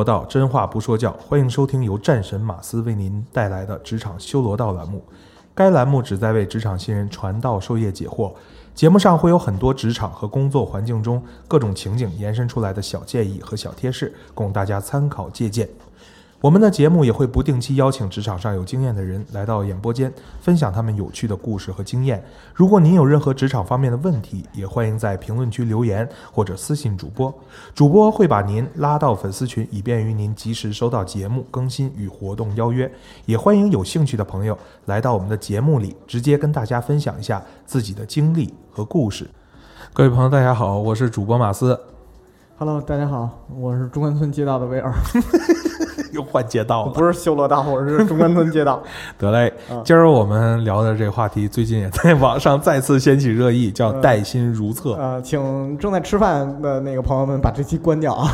罗道，真话不说教。欢迎收听由战神马斯为您带来的职场修罗道栏目。该栏目旨在为职场新人传道授业解惑。节目上会有很多职场和工作环境中各种情景延伸出来的小建议和小贴士，供大家参考借鉴。我们的节目也会不定期邀请职场上有经验的人来到演播间，分享他们有趣的故事和经验。如果您有任何职场方面的问题，也欢迎在评论区留言或者私信主播，主播会把您拉到粉丝群，以便于您及时收到节目更新与活动邀约。也欢迎有兴趣的朋友来到我们的节目里，直接跟大家分享一下自己的经历和故事。各位朋友，大家好，我是主播马斯，Hello，大家好，我是中关村街道的威尔，又换街道了。不是修罗道，我是中关村街道。得嘞，嗯今儿我们聊的这个话题，最近也在网上再次掀起热议，叫嗯带薪如厕。呃，请正在吃饭的那个朋友们把这期关掉啊，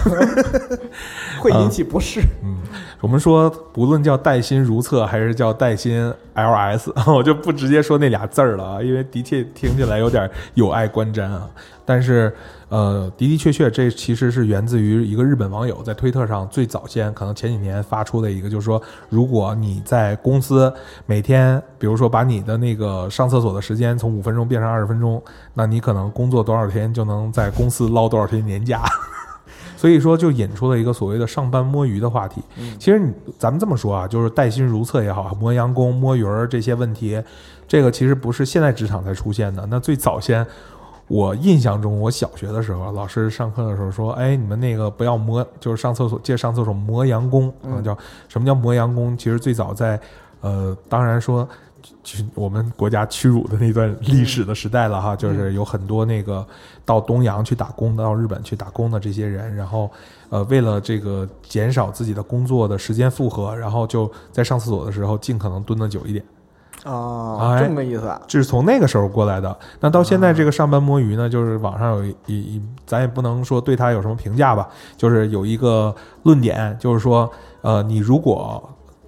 会引起不适。嗯，我们说不论叫带薪如厕还是叫带薪 LS，我就不直接说那俩字儿了啊，因为的确听起来有点有碍观瞻啊。但是，呃，的的确确，这其实是源自于一个日本网友在推特上最早先，可能前几年发出的一个，就是说，如果你在公司每天，比如说把你的那个上厕所的时间从五分钟变成二十分钟，那你可能工作多少天就能在公司捞多少天年假。所以说，就引出了一个所谓的上班摸鱼的话题。其实你咱们这么说啊，就是带薪如厕也好，磨洋工、摸鱼儿这些问题，这个其实不是现在职场才出现的。那最早先，我印象中，我小学的时候，老师上课的时候说：“哎，你们那个不要磨，就是上厕所借上厕所磨洋工啊，嗯叫什么叫磨洋工？其实最早在呃，当然说。”其实我们国家屈辱的那段历史的时代了哈，就是有很多那个到东洋去打工，到日本去打工的这些人，然后呃，为了这个减少自己的工作的时间负荷，然后就在上厕所的时候尽可能蹲得久一点。啊，哎这么个意思啊？这是从那个时候过来的。那到现在这个上班摸鱼呢，就是网上有一一一，咱也不能说对他有什么评价吧，就是有一个论点，就是说，呃，你如果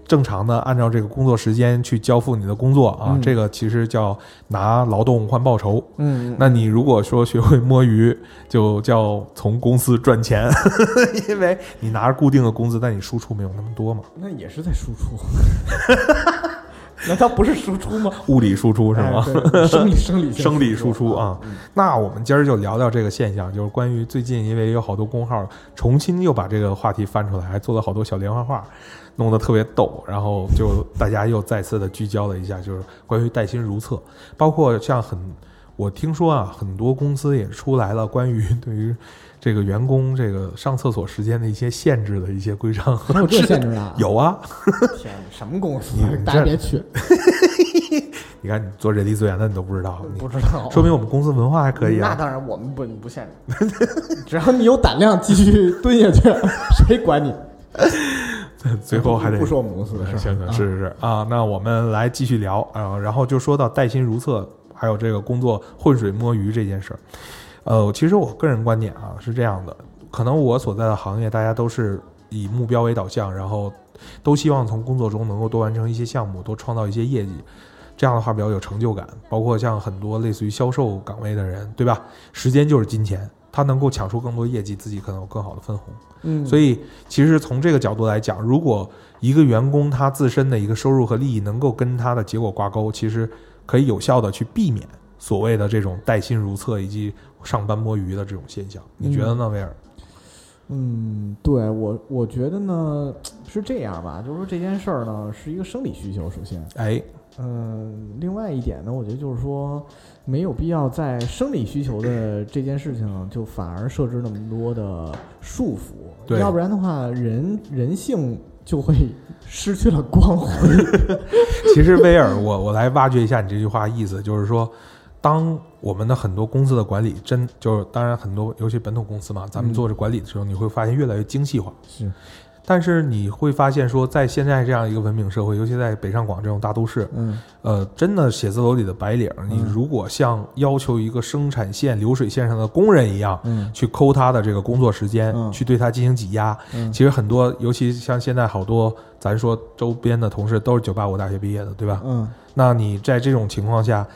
正常的按照这个工作时间去交付你的工作啊，嗯这个其实叫拿劳动换报酬。嗯，那你如果说学会摸鱼，就叫从公司赚钱，因为你拿着固定的工资，但你输出没有那么多嘛，那也是在输出。难道不是输出吗？物理输出是吗？哎生理生理生理输出啊嗯那我们今儿就聊聊这个现象，就是关于最近因为有好多公号重新又把这个话题翻出来，还做了好多小连环画，弄得特别逗，然后就大家又再次的聚焦了一下，就是关于带薪如厕，包括像很我听说啊，很多公司也出来了关于 对于这个员工这个上厕所时间的一些限制的一些规章和还有这限制啊？有啊，天，什么公司？大家别去，你看你做人力资源的你都不知道，你不知道。说明我们公司文化还可以啊。那当然，我们不不限制，只要你有胆量继续蹲下去，谁管你？最后还得不说我们公司的事。行行啊是是是啊，那我们来继续聊啊、然后就说到带薪如厕，还有这个工作浑水摸鱼这件事儿。呃，其实我个人观点啊是这样的，可能我所在的行业大家都是以目标为导向，然后都希望从工作中能够多完成一些项目，多创造一些业绩。这样的话比较有成就感，包括像很多类似于销售岗位的人，对吧？时间就是金钱，他能够抢出更多业绩，自己可能有更好的分红。嗯，所以，其实从这个角度来讲，如果一个员工他自身的一个收入和利益能够跟他的结果挂钩，其实可以有效的去避免所谓的这种带薪如厕以及上班摸鱼的这种现象。你觉得呢，威尔？嗯，对我我觉得呢是这样吧，就是说这件事儿呢是一个生理需求，首先，哎，嗯，另外一点呢，我觉得就是说没有必要在生理需求的这件事情就反而设置那么多的束缚，对要不然的话，人人性就会失去了光辉。其实威尔，我我来挖掘一下你这句话意思，就是说，当我们的很多公司的管理真就是，当然很多尤其本土公司嘛，咱们嗯做着管理的时候，你会发现越来越精细化。是，但是你会发现说，在现在这样一个文明社会，尤其在北上广这种大都市，嗯。呃，真的写字楼里的白领，你嗯。如果像要求一个生产线流水线上的工人一样，嗯。去抠他的这个工作时间，嗯。去对他进行挤压，嗯。其实很多，尤其像现在好多咱说周边的同事都是九八五大学毕业的，对吧？嗯，那你在这种情况下，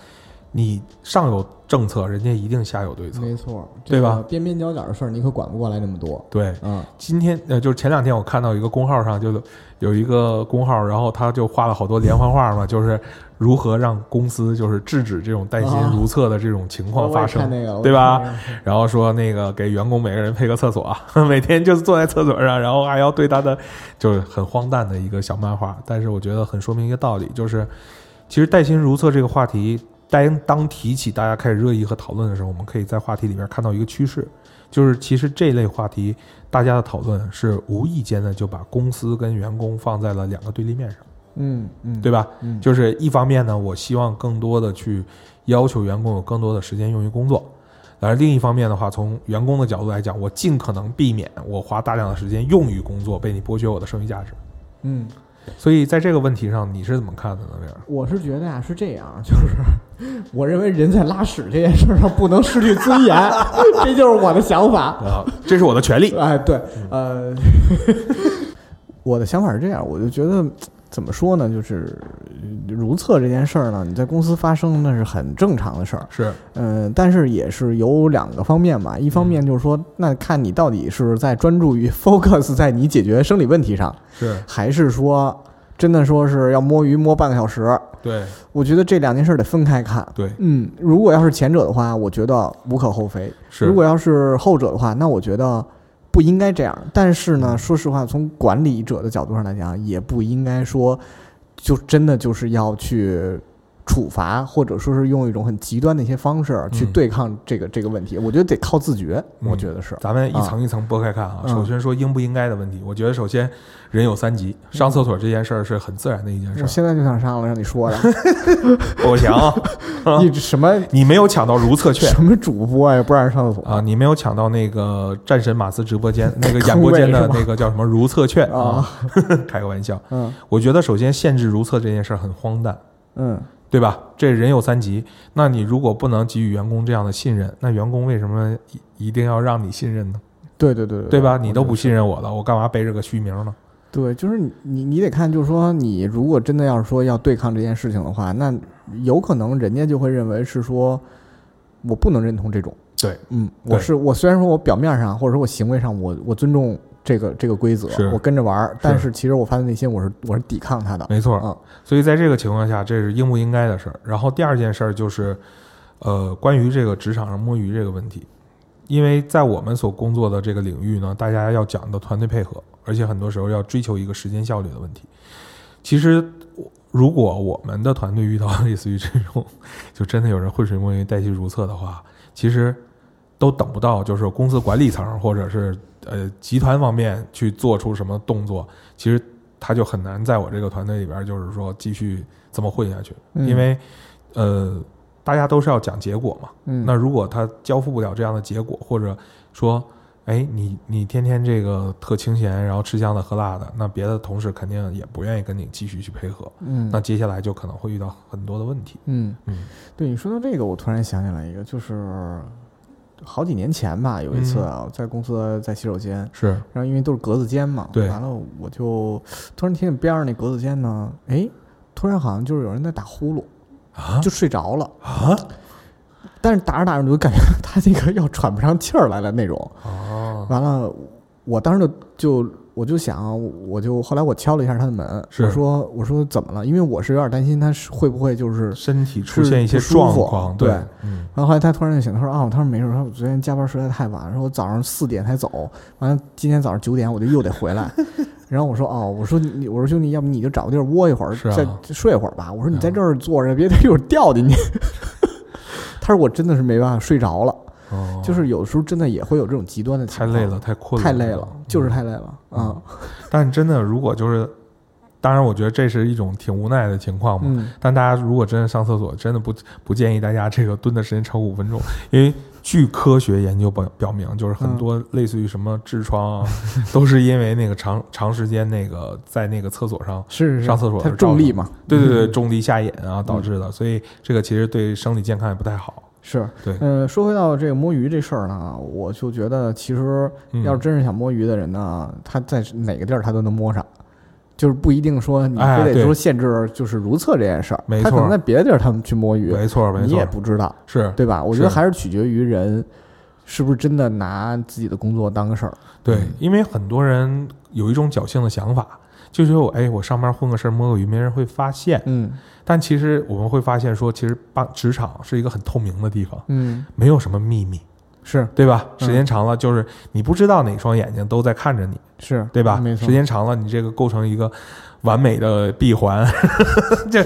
你上有政策，人家一定下有对策。没错，对吧边边角角的事儿，你可管不过来那么多。对，嗯今天呃，就是前两天我看到一个公号上就有一个公号，然后他就画了好多连环画嘛，就是如何让公司就是制止这种带薪如厕的这种情况发生。对吧？然后说那个给员工每个人配个厕所，每天就是坐在厕所上，然后还要对他的，就是很荒诞的一个小漫画。但是我觉得很说明一个道理，就是其实带薪如厕这个话题，当当提起大家开始热议和讨论的时候，我们可以在话题里面看到一个趋势，就是其实这类话题大家的讨论是无意间的就把公司跟员工放在了两个对立面上，嗯嗯，对吧？嗯，就是一方面呢，我希望更多的去要求员工有更多的时间用于工作，而另一方面的话，从员工的角度来讲，我尽可能避免我花大量的时间用于工作，被你剥削我的剩余价值。嗯，所以在这个问题上，你是怎么看的呢？我是觉得呀、是这样，就是 我认为人在拉屎这件事上不能失去尊严，这就是我的想法。啊，这是我的权利。哎，对，呃，我的想法是这样，我就觉得怎么说呢，就是呃如厕这件事儿呢，你在公司发生那是很正常的事儿，是，嗯、但是也是有两个方面吧，一方面就是说，那看你到底是在专注于 focus 在你解决生理问题上，是，还是说真的说是要摸鱼摸半个小时？对，我觉得这两件事儿得分开看。对，嗯，如果要是前者的话，我觉得无可厚非；是。如果要是后者的话，那我觉得不应该这样。但是呢，说实话，从管理者的角度上来讲，也不应该说就真的就是要去处罚，或者说是用一种很极端的一些方式去嗯对抗这个、这个问题。我觉得得靠自觉，嗯我觉得是。咱们一层一层剥开看啊。嗯首先说应不应该的问题，我觉得首先人有三急，上厕所这件事儿是很自然的一件事儿。我现在就想上了，让你说的，我强 啊，你什么 你没有抢到如厕券。什么主播呀，不让人上厕所啊，你没有抢到那个战神马斯直播间那个演播间的那个叫什么如厕券啊？开个玩笑，嗯我觉得首先限制如厕这件事儿很荒诞，嗯，对吧？这人有三急，那你如果不能给予员工这样的信任，那员工为什么一一定要让你信任呢？对对对对吧？你都不信任我了，我干嘛背这个虚名呢？对，就是你你你得看，就是说你如果真的要是说要对抗这件事情的话，那有可能人家就会认为是说我不能认同这种。对，嗯，我是我虽然说我表面上或者说我行为上我我尊重这个这个规则是，我跟着玩儿，但是其实我发自内心我是我是抵抗它的。没错，嗯所以在这个情况下，这是应不应该的事儿。然后第二件事儿就是，呃，关于这个职场上摸鱼这个问题，因为在我们所工作的这个领域呢，大家要讲的团队配合，而且很多时候要追求一个时间效率的问题。其实，如果我们的团队遇到类似于这种，就真的有人浑水摸鱼、带薪如厕的话，其实都等不到就是公司管理层或者是呃集团方面去做出什么动作，其实他就很难在我这个团队里边，就是说继续这么混下去，嗯。因为呃大家都是要讲结果嘛。嗯，那如果他交付不了这样的结果，或者说，哎，你你天天这个特清闲，然后吃香的喝辣的，那别的同事肯定也不愿意跟你继续去配合，嗯。那接下来就可能会遇到很多的问题。嗯。嗯。对你说到这个，我突然想起来一个，就是好几年前吧，有一次嗯。啊，在公司在洗手间，是，然后因为都是格子间嘛，对。完了我就突然听见边上那格子间呢，哎，突然好像就是有人在打呼噜，啊？就睡着了，啊？但是打着打着我就感觉他那个要喘不上气儿来了那种，哦，完了，我当时就就我就想，我就后来我敲了一下他的门，我说我说怎么了？因为我是有点担心他是会不会就是。身体出现一些状况，对嗯，然后后来他突然就醒，他说啊，他说没事，他说我昨天加班实在太晚，说我早上四点才走，完了今天早上九点我就又得回来。然后我说哦，我说你，我说兄弟，要不你就找个地儿窝一会儿，啊再睡会儿吧。我说你在这儿坐着，别一会儿掉进去。他说我真的是没办法睡着了，哦，就是有时候真的也会有这种极端的情况，太累了，太困了，太累了，就是嗯太累了啊。但真的，如果就是，当然，我觉得这是一种挺无奈的情况嘛。嗯。但大家如果真的上厕所，真的不不建议大家这个蹲的时间超过五分钟，因为据科学研究表表明，就是很多类似于什么痔疮啊，都是因为那个长长时间那个在那个厕所上，是是上厕所它重力嘛？对对对，嗯。重力下瘾啊导致的，所以这个其实对生理健康也不太好。是。对，呃，说回到这个摸鱼这事儿呢，我就觉得其实嗯要是真是想摸鱼的人呢，他在哪个地儿他都能摸上，就是不一定说你非得说限制就是如厕这件事儿，没他可能在别的地儿他们去摸鱼，没错没你也，不知道，是对吧？我觉得还是取决于人是不是真的拿自己的工作当个事儿。对，因为很多人有一种侥幸的想法，就是我哎，我上班混个事儿摸个鱼，没人会发现。嗯但其实我们会发现说，其实办职场是一个很透明的地方，嗯，没有什么秘密，是对吧？嗯时间长了，就是你不知道哪双眼睛都在看着你，是，对吧？没错时。间长了，你这个构成一个完美的闭环，这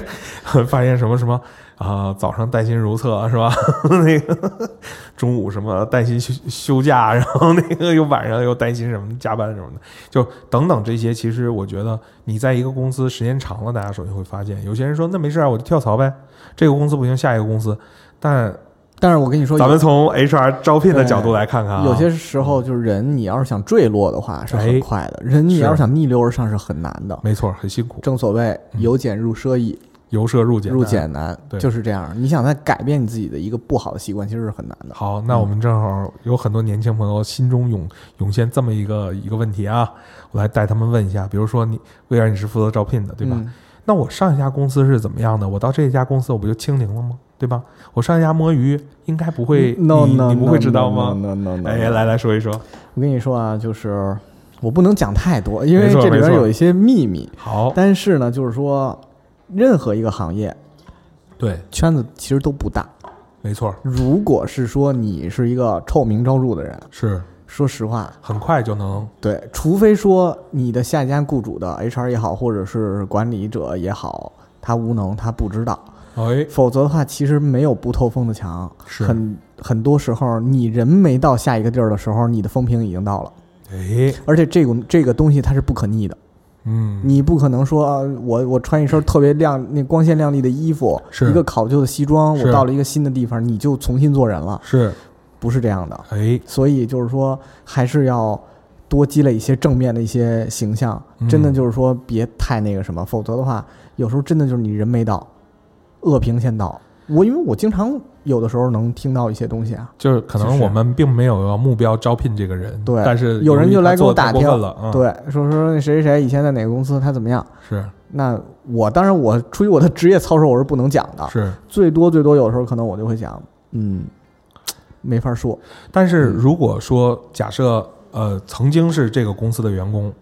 发现什么什么啊、早上带薪如厕是吧？那个中午什么带薪休休假，然后那个又晚上又带薪什么加班什么的，就等等这些。其实我觉得你在一个公司时间长了，大家首先会发现，有些人说那没事啊，我就跳槽呗，这个公司不行，下一个公司。但但是我跟你说，咱们从 HR 招聘的角度来看看啊，有些时候就是人，你要是想坠落的话是很哎快的，人你要是想逆流而上是很难的。没错，很辛苦，正所谓嗯由俭入奢易，由奢入俭，入俭难，对就是这样。你想再改变你自己的一个不好的习惯，其实是很难的。好，那我们正好有很多年轻朋友心中涌涌现这么一个一个问题啊，我来带他们问一下。比如说你，魏然你是负责招聘的，对吧？嗯那我上一家公司是怎么样的？我到这一家公司我不就清零了吗？对吧？我上一家摸鱼应该不会，No 你 no，你不会知道吗？？No no no，哎，来来说一说。我跟你说啊，就是我不能讲太多，因为这里边有一些秘密。好，但是呢，就是说，任何一个行业对，圈子其实都不大。没错，如果是说你是一个臭名昭著的人，是说实话，很快就能对，除非说你的下一家雇主的 HR 也好，或者是管理者也好，他无能，他不知道，哎，否则的话，其实没有不透风的墙。是。很很多时候，你人没到下一个地儿的时候，你的风评已经到了，哎，而且这个这个东西它是不可逆的，嗯，你不可能说啊我我穿一身特别亮、那光鲜亮丽的衣服，是。一个考究的西装，我到了一个新的地方，你就重新做人了，是，不是这样的。哎，所以就是说，还是要多积累一些正面的一些形象。嗯。真的就是说，别太那个什么，否则的话，有时候真的就是你人没到，恶评先到。我因为我经常有的时候能听到一些东西啊，就是可能我们并没有要目标招聘这个人，对但是有人就来给我打听了，嗯，，对，说说那谁谁谁以前在哪个公司，他怎么样？是那我当然我出于我的职业操守，我是不能讲的。是。最多最多有时候可能我就会讲，嗯，没法说。但是嗯如果说假设呃曾经是这个公司的员工，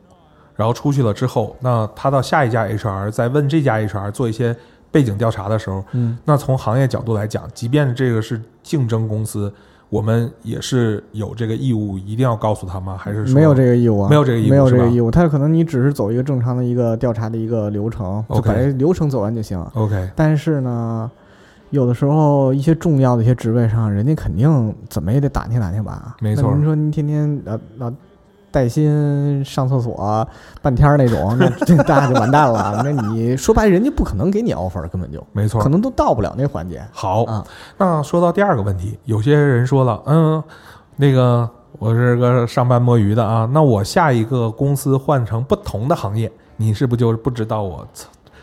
然后出去了之后，那他到下一家 HR 再问这家 HR 做一些背景调查的时候，嗯，那从行业角度来讲，即便这个是竞争公司，我们也是有这个义务一定要告诉他吗？还是说没有这个义务啊，没有这个义务没有这个义务。他可能你只是走一个正常的一个调查的一个流程，就把这个流程走完就行。OK 但是呢，有的时候一些重要的一些职位上，人家肯定怎么也得打听打听吧。没错那您说您天天呃老带薪上厕所半天儿那种，那这大家就完蛋了。那你说白，人家不可能给你 offer，根本就没错可。能都到不了那环节。好，啊那说到第二个问题，有些人说了，嗯，那个我是个上班摸鱼的啊，那我下一个公司换成不同的行业，你是不是就不知道我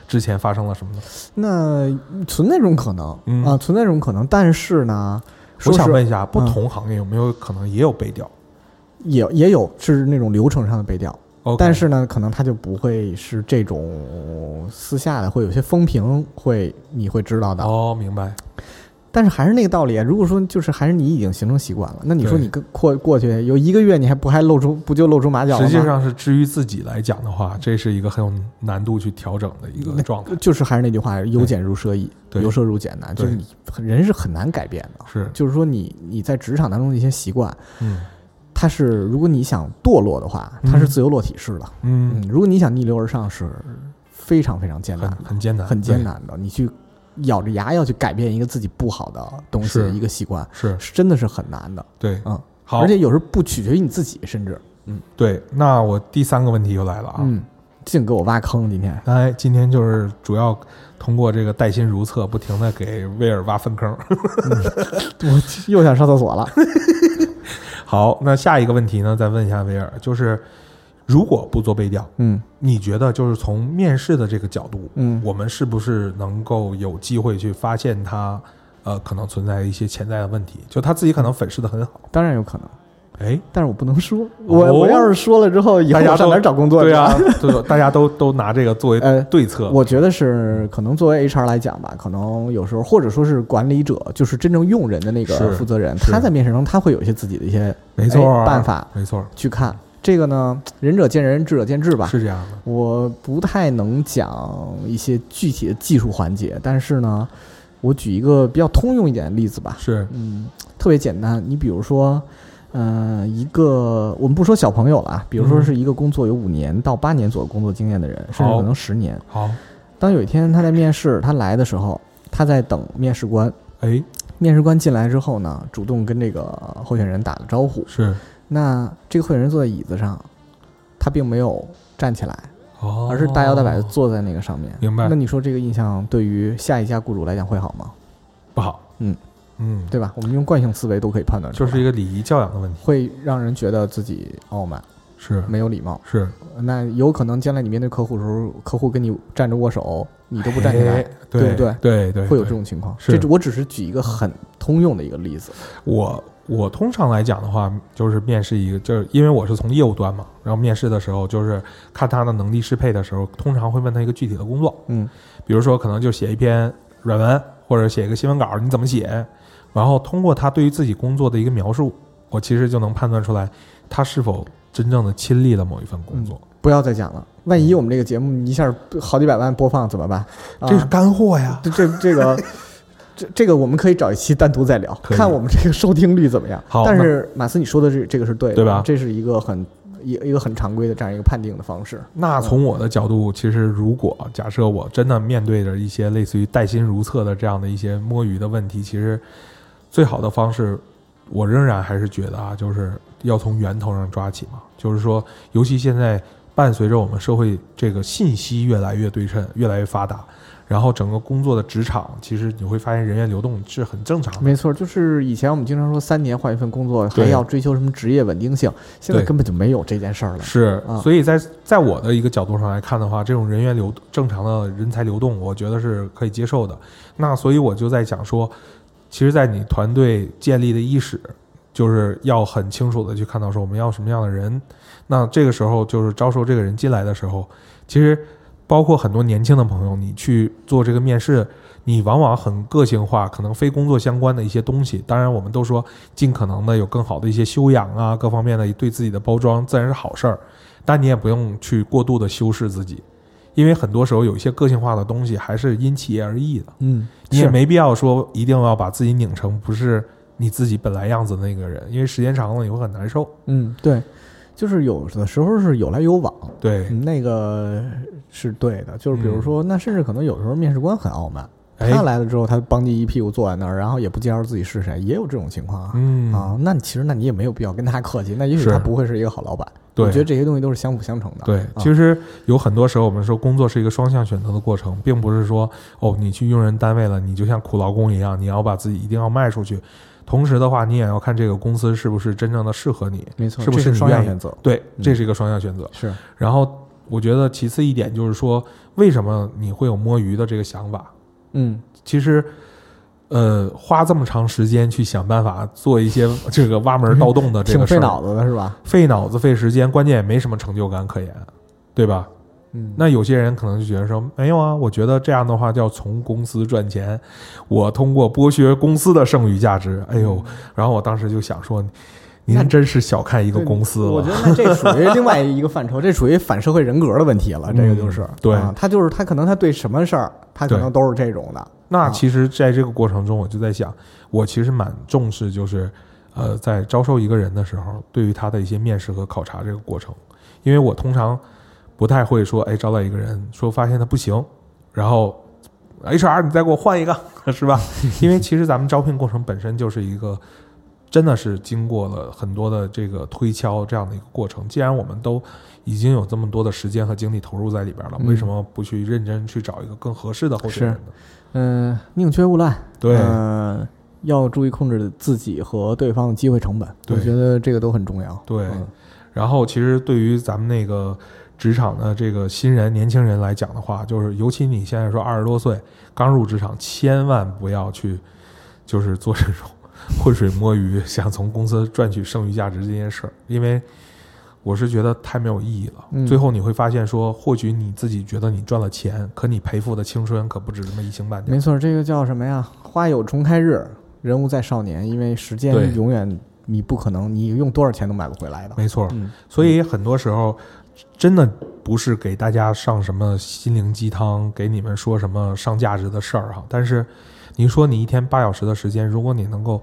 之前发生了什么呢？那存在这种可能、嗯啊，存在这种可能。但是呢，我想问一下，不嗯同行业有没有可能也有背调也也有是那种流程上的背调。但是呢，可能他就不会是这种私下的，会有些风评会你会知道的。哦，明白，但是还是那个道理啊，如果说就是还是你已经形成习惯了，那你说你跟过过去有一个月，你还不还露出不就露出马脚了吗？实际上是至于自己来讲的话，这是一个很有难度去调整的一个状态。就是还是那句话，由俭入奢易，由奢入俭难，就是你人是很难改变的。是，就是说你你在职场当中的一些习惯，嗯它是如果你想堕落的话，嗯。它是自由落体式的。嗯。嗯，，如果你想逆流而上，是非常非常艰难。很艰难，很艰，难的。你去咬着牙要去改变一个自己不好的东西一个习惯，是。是真的是很难的。对，嗯，好。而，且有时候不取决于你自己，甚至。嗯。对，那我第三个问题又来了啊，嗯。净给我挖坑，今天。哎，今天就是主要通过这个带薪如厕，不停的给威尔挖粪坑。我又想上厕所了。好，那下一个问题呢，再问一下威尔，就是如果不做背调，嗯。你觉得就是从面试的这个角度，嗯，我们是不是能够有机会去发现他呃可能存在一些潜在的问题？就他自己可能粉饰的很好，当然有可能，哎，但是我不能说。我、哦我要是说了之后，以后上哪儿找工作去对啊，对，大家都都拿这个作为呃对策，我觉得是可能作为 HR 来讲吧，可能有时候或者说是管理者，就是真正用人的那个负责人，他在面试中他会有一些自己的一些没错哎办法没错，去看。这个呢，仁者见仁，智者见智吧。是这样的，我不太能讲一些具体的技术环节，但是呢，我举一个比较通用一点的例子吧。是嗯，特别简单。你比如说，呃，一个我们不说小朋友了啊，比如说嗯是一个工作有五年到八年左右工作经验的人，甚至可能十年。好，当有一天他在面试，他来的时候，他在等面试官。哎，面试官进来之后呢，主动跟这个候选人打了招呼。是那这个候选人坐在椅子上，他并没有站起来，哦，而是大摇大摆的坐在那个上面。明白那你说这个印象对于下一家雇主来讲会好吗？不好，嗯嗯，对吧？我们用惯性思维都可以判断出来，就是一个礼仪教养的问题，会让人觉得自己傲慢、是没有礼貌。是，那有可能将来你面对客户的时候，客户跟你站着握手，你都不站起来哎，对不对对对，会有这种情况。是这我只是举一个很通用的一个例子。我我通常来讲的话，就是面试一个，就是因为我是从业务端嘛，然后面试的时候，就是看他的能力适配的时候，通常会问他一个具体的工作，嗯比如说可能就写一篇软文，或者写一个新闻稿，你怎么写？然后通过他对于自己工作的一个描述，我其实就能判断出来他是否真正的亲历了某一份工作。不要再讲了，万一我们这个节目一下好几百万播放怎么办？啊这是干货呀！这这这个 这这个我们可以找一期单独再聊，看我们这个收听率怎么样。好但是马斯你说的这这个是对的，对吧这是一个很一一个很常规的这样一个判定的方式。那从我的角度，其实如果假设我真的面对着一些类似于带薪如厕的这样的一些摸鱼的问题，其实最好的方式，我仍然还是觉得啊，就是要从源头上抓起嘛。就是说，尤其现在伴随着我们社会这个信息越来越对称、越来越发达，然后整个工作的职场，其实你会发现人员流动是很正常的。没错，就是以前我们经常说三年换一份工作，还要追求什么职业稳定性，现在根本就没有这件事儿了。是啊，所以在在我的一个角度上来看的话，这种人员流正常的人才流动，我觉得是可以接受的。那所以我就在讲说，其实，在你团队建立的伊始，就是要很清楚的去看到说我们要什么样的人。那这个时候就是招收这个人进来的时候，其实包括很多年轻的朋友，你去做这个面试。你往往很个性化，可能非工作相关的一些东西。当然，我们都说尽可能的有更好的一些修养啊，各方面的对自己的包装，自然是好事儿。但你也不用去过度的修饰自己，因为很多时候有一些个性化的东西还是因企业而异的。嗯，你也没必要说一定要把自己拧成不是你自己本来样子的那个人，因为时间长了你会很难受。嗯，对，就是有的时候是有来有往，对，嗯那个是对的。就是比如说，那甚至可能有时候面试官很傲慢，哎他来了之后，他帮你一屁股坐在那儿，然后也不介绍自己是谁，也有这种情况啊。嗯啊，那其实那你也没有必要跟他客气，那也许他不会是一个好老板。对我觉得这些东西都是相辅相成的。对，啊其实有很多时候我们说工作是一个双向选择的过程，并不是说哦你去用人单位了，你就像苦劳工一样，你要把自己一定要卖出去。同时的话，你也要看这个公司是不是真正的适合你，没错，是不是是你愿意双向选择？对，嗯这是一个双向选择。是，然后我觉得其次一点就是说，为什么你会有摸鱼的这个想法？嗯，其实，呃，花这么长时间去想办法做一些这个挖门盗洞的这个事儿，费脑子的是吧？费脑子费时间，关键也没什么成就感可言，对吧？嗯，那有些人可能就觉得说，没有啊，我觉得这样的话叫从公司赚钱，我通过剥削公司的剩余价值，哎呦，然后我当时就想说，您那真是小看一个公司了我觉，得那这属于另外一个范畴，这属于反社会人格的问题了。这个就是，嗯对啊他就是他可能他对什么事儿，他可能都是这种的。那其实，在这个过程中，我就在想，我其实蛮重视，就是呃，在招收一个人的时候，对于他的一些面试和考察这个过程，因为我通常不太会说，哎，招到一个人，说发现他不行，然后 HR 你再给我换一个，是吧？因为其实咱们招聘过程本身就是一个真的是经过了很多的这个推敲这样的一个过程。既然我们都已经有这么多的时间和精力投入在里边了，嗯为什么不去认真去找一个更合适的候选人呢？嗯、宁缺毋滥，对，嗯、要注意控制自己和对方的机会成本，我对觉得这个都很重要。对嗯然后其实对于咱们那个职场的这个新人、年轻人来讲的话，就是尤其你现在说二十多岁刚入职场，千万不要去就是做这种浑水摸鱼，想从公司赚取剩余价值这件事儿，因为我是觉得太没有意义了。嗯最后你会发现说，或许你自己觉得你赚了钱，可你赔付的青春可不止这么一星半点没。错，这个叫什么呀？花有重开日，人无再少年。因为时间永远你不可能，你用多少钱都买不回来的。没错，嗯，所以很多时候，真的不是给大家上什么心灵鸡汤，给你们说什么上价值的事儿哈。但是，你说你一天八小时的时间，如果你能够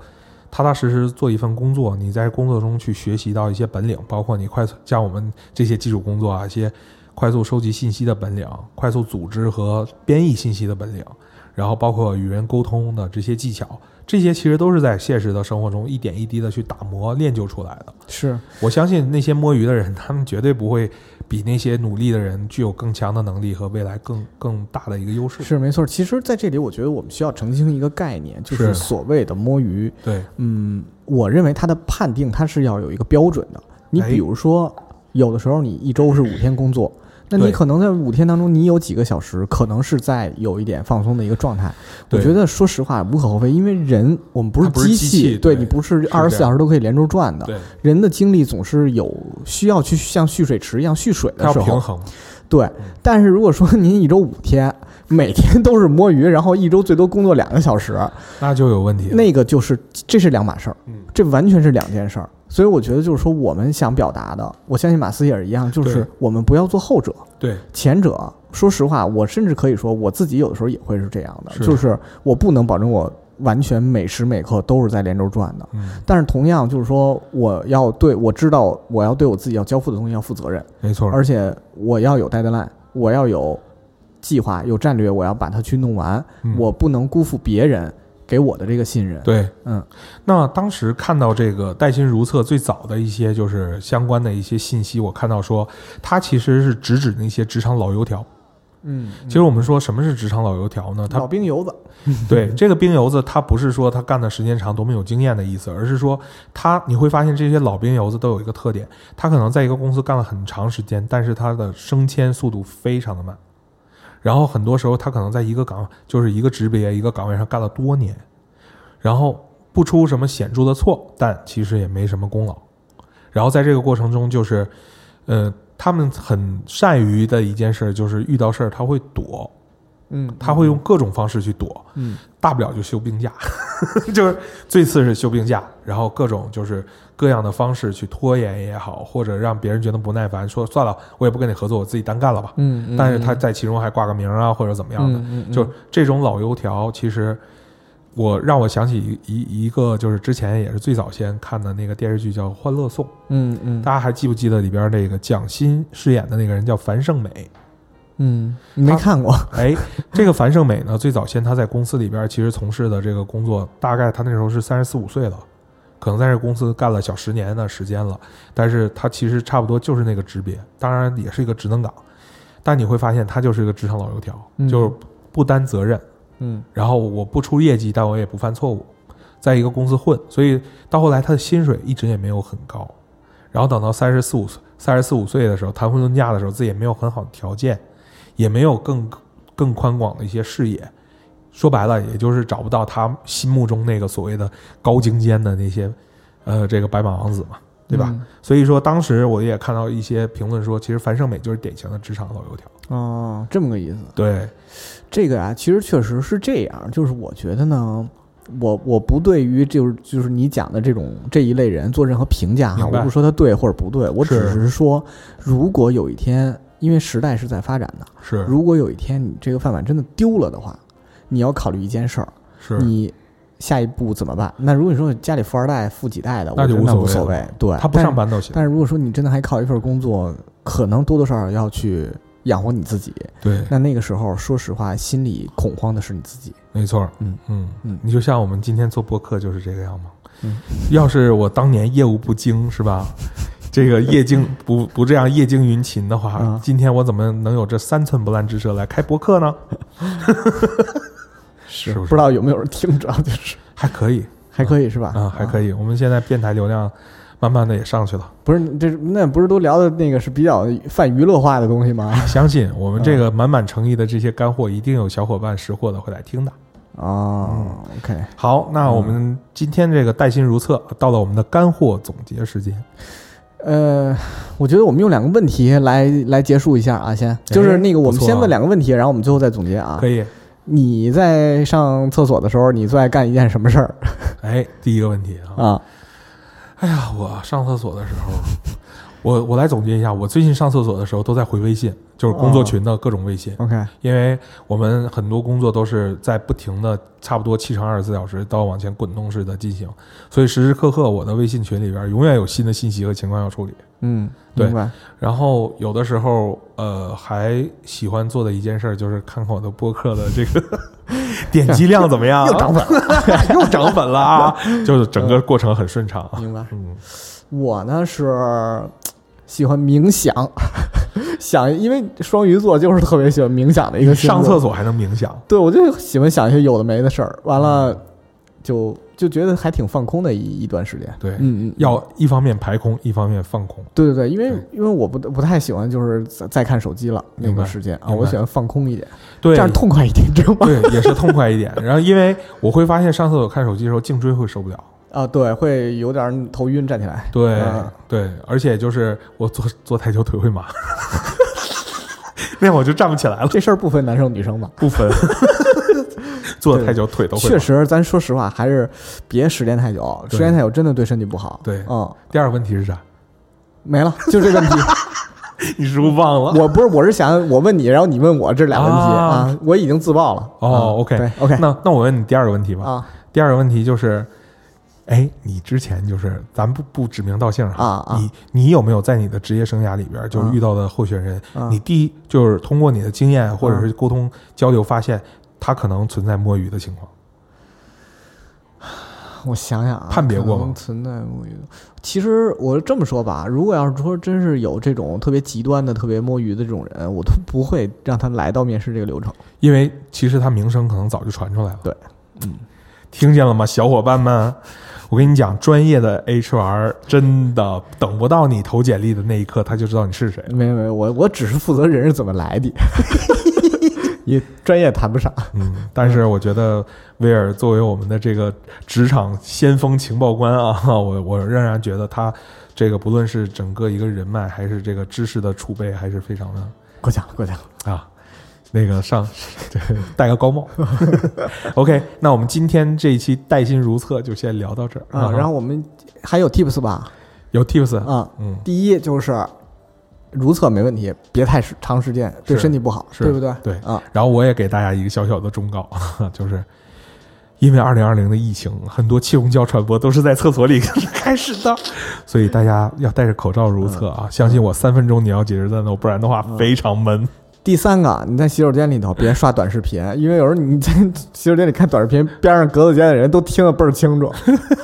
踏踏实实做一份工作，你在工作中去学习到一些本领，包括你快速像我们这些基础工作啊，一些快速收集信息的本领，快速组织和编译信息的本领，然后包括与人沟通的这些技巧，这些其实都是在现实的生活中一点一滴的去打磨练就出来的。是，我相信那些摸鱼的人，他们绝对不会比那些努力的人具有更强的能力和未来更更大的一个优势。是没错。其实，在这里，我觉得我们需要澄清一个概念，就是是所谓的摸鱼。对，嗯，我认为它的判定它是要有一个标准的。你哎比如说，有的时候你一周是五天工作，那你可能在五天当中，你有几个小时可能是在有一点放松的一个状态。我觉得说实话无可厚非，因为人我们不是机机器对对你不是是二十四小时都可以连轴转的。人的精力总是有需要去像蓄水池一样蓄水的时候，平衡。对。但是如果说您一周五天，每天都是摸鱼，然后一周最多工作两个小时，那就有问题。那个就是这是两码事儿，嗯，这完全是两件事儿。所以我觉得就是说，我们想表达的，我相信马斯也是一样，就是我们不要做后者，对，前者。说实话，我甚至可以说我自己有的时候也会是这样的，是就是我不能保证我完全每时每刻都是在连轴转的。嗯，但是同样就是说，我要对我知道我要对我自己要交付的东西要负责任，没错。而且我要有 deadline，我要有计划、有战略，我要把它去弄完，嗯我不能辜负别人给我的这个信任。对，嗯，那当时看到这个带薪如厕最早的一些就是相关的一些信息，我看到说它其实是直指那些职场老油条。嗯，其实我们说什么是职场老油条呢？他老兵油子，对这个兵油子，他不是说他干的时间长多么有经验的意思，而是说他你会发现这些老兵油子都有一个特点，他可能在一个公司干了很长时间，但是他的升迁速度非常的慢，然后很多时候他可能在一个岗就是一个职别一个岗位上干了多年，然后不出什么显著的错，但其实也没什么功劳，然后在这个过程中就是，呃，他们很善于的一件事就是遇到事儿他会躲，嗯，他会用各种方式去躲。嗯大不了就休病假，就是最次是休病假，然后各种就是各样的方式去拖延也好，或者让别人觉得不耐烦，说算了，我也不跟你合作，我自己单干了吧。嗯，嗯但是他在其中还挂个名啊，或者怎么样的，嗯嗯就这种老油条，其实我让我想起一一一个，就是之前也是最早先看的那个电视剧叫《欢乐颂》，嗯嗯大家还记不记得里边那个蒋欣饰演的那个人叫樊胜美？嗯，你没看过？哎，这个樊胜美呢，最早先她在公司里边其实从事的这个工作，大概她那时候是三十四五岁了，可能在这公司干了小十年的时间了，但是他其实差不多就是那个职别，当然也是一个职能岗，但你会发现他就是一个职场老油条，嗯。就是不担责任，嗯。然后我不出业绩，但我也不犯错误，在一个公司混，所以到后来他的薪水一直也没有很高，然后等到三十四五岁、三十四五岁的时候谈婚论嫁的时候，自己也没有很好的条件，也没有更更宽广的一些视野，说白了，也就是找不到他心目中那个所谓的高精尖的那些，呃，这个白马王子嘛，对吧？嗯所以说当时我也看到一些评论说，其实樊胜美就是典型的职场老油条，哦，这么个意思。对，这个啊，其实确实是这样，就是我觉得呢，我我不对于就是就是你讲的这种这一类人做任何评价哈，我不说他对或者不对，我只是是说，如果有一天，因为时代是在发展的，是如果有一天你这个饭碗真的丢了的话，你要考虑一件事儿，是，你下一步怎么办？那如果你说家里富二代、富几代的，那就无无所谓所谓，对，他不上班都行，但是如果说你真的还靠一份工作，可能多多少少要去养活你自己，对，那那个时候，说实话，心里恐慌的是你自己。没错，嗯。嗯。嗯。你就像我们今天做播客就是这个样嘛。嗯。要是我当年业务不精，是吧？这个业精不不这样业精云勤的话，啊。今天我怎么能有这三寸不烂之舌来开博客呢？是不知道有没有人听，主要就是还可以还可以是吧？啊，还可以。我们现在电台流量慢慢的也上去了。不是这那不是都聊的那个是比较泛娱乐化的东西吗？相信我们这个满满诚意的这些干货，一定有小伙伴识货的会来听的。哦，OK，好，那我们今天这个带薪如厕到了我们的干货总结时间。呃，我觉得我们用两个问题来来结束一下啊，先就是那个我们先问两个问题，然后我们最后再总结啊可。以，你在上厕所的时候，你最爱干一件什么事儿？哎，第一个问题啊，啊？哎呀，我上厕所的时候，我我来总结一下，我最近上厕所的时候都在回微信，就是工作群的各种微信，OK，因为我们很多工作都是在不停的，差不多七乘二十四小时都要往前滚动式的进行，所以时时刻刻我的微信群里边永远有新的信息和情况要处理。嗯，对明白。然后有的时候，呃，还喜欢做的一件事儿就是看看我的播客的这个 点击量怎么样，又涨粉了，又涨粉了啊！就是整个过程很顺畅啊。明白。嗯，我呢是喜欢冥想，想，因为双鱼座就是特别喜欢冥想的一个星座上厕所还能冥想，对，我就喜欢想一些有的没的事儿，完了就就觉得还挺放空的一一段时间。对，嗯嗯，要一方面排空，一方面放空。对对对，因为因为我不不太喜欢就是再再看手机了那个时间啊，我喜欢放空一点，对，这样痛快一点，知道吗？对，也是痛快一点。然后因为我会发现上厕所看手机的时候，颈椎会受不了。啊，对，会有点头晕，站起来。对、嗯对，而且就是我坐坐太久腿会麻，那我就站不起来了，这事儿不分男生女生吧？不分。坐得太久腿都会麻。确实，咱说实话，还是别时间太久，时间太久真的对身体不好。对嗯，第二个问题是啥？没了，就这问题。你是不是忘了？我不是，我是想我问你，然后你问我这俩问题啊啊，我已经自爆了。哦啊 OK 对，OK 那那我问你第二个问题吧。啊第二个问题就是，哎，你之前就是咱不不指名道姓哈啊啊你你有没有在你的职业生涯里边，就是遇到的候选人，啊你第一就是通过你的经验或者是沟通交流，发现他可能存在摸鱼的情况。我想想啊，判别过吗存在摸鱼。其实我这么说吧，如果要是说真是有这种特别极端的、特别摸鱼的这种人，我都不会让他来到面试这个流程。因为其实他名声可能早就传出来了。对，嗯，听见了吗，小伙伴们？我跟你讲，专业的 HR 真的等不到你投简历的那一刻，他就知道你是谁。没有没有，我我只是负责人是怎么来的，也专业谈不上。嗯，但是我觉得威尔作为我们的这个职场先锋情报官啊，我我仍然觉得他这个不论是整个一个人脉，还是这个知识的储备，还是非常的过奖了过奖了。啊，那个上 对戴个高帽。OK，那我们今天这一期带薪如厕就先聊到这儿啊，然后我们还有 tips 吧？有 tips 啊，嗯，第一就是如厕没问题，别太长时间，对身体不好，是对不对？对啊，然后我也给大家一个小小的忠告，就是因为二零二零的疫情，很多气溶胶传播都是在厕所里开始的，所以大家要戴着口罩如厕啊！相信我，三分钟你要解决战斗，不然的话非常闷。第三个，你在洗手间里头别刷短视频，因为有时候你在洗手间里看短视频，边上格子间的人都听得倍儿清楚。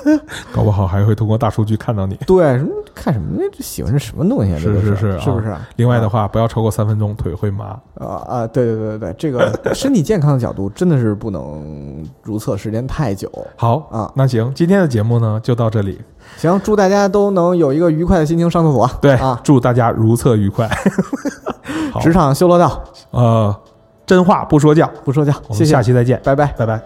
搞不好还会通过大数据看到你。对，什么看什么喜欢这什么东西是是是是不是？另外的话，不要超过三分钟，腿会麻。啊啊，对对对对对，这个身体健康的角度真的是不能如厕时间太久。好啊那行，今天的节目呢就到这里。行，祝大家都能有一个愉快的心情上厕所。对，啊，祝大家如厕愉快。职场修罗道，呃，真话不说教，不说教，我谢谢，们下期再见，拜拜。拜拜。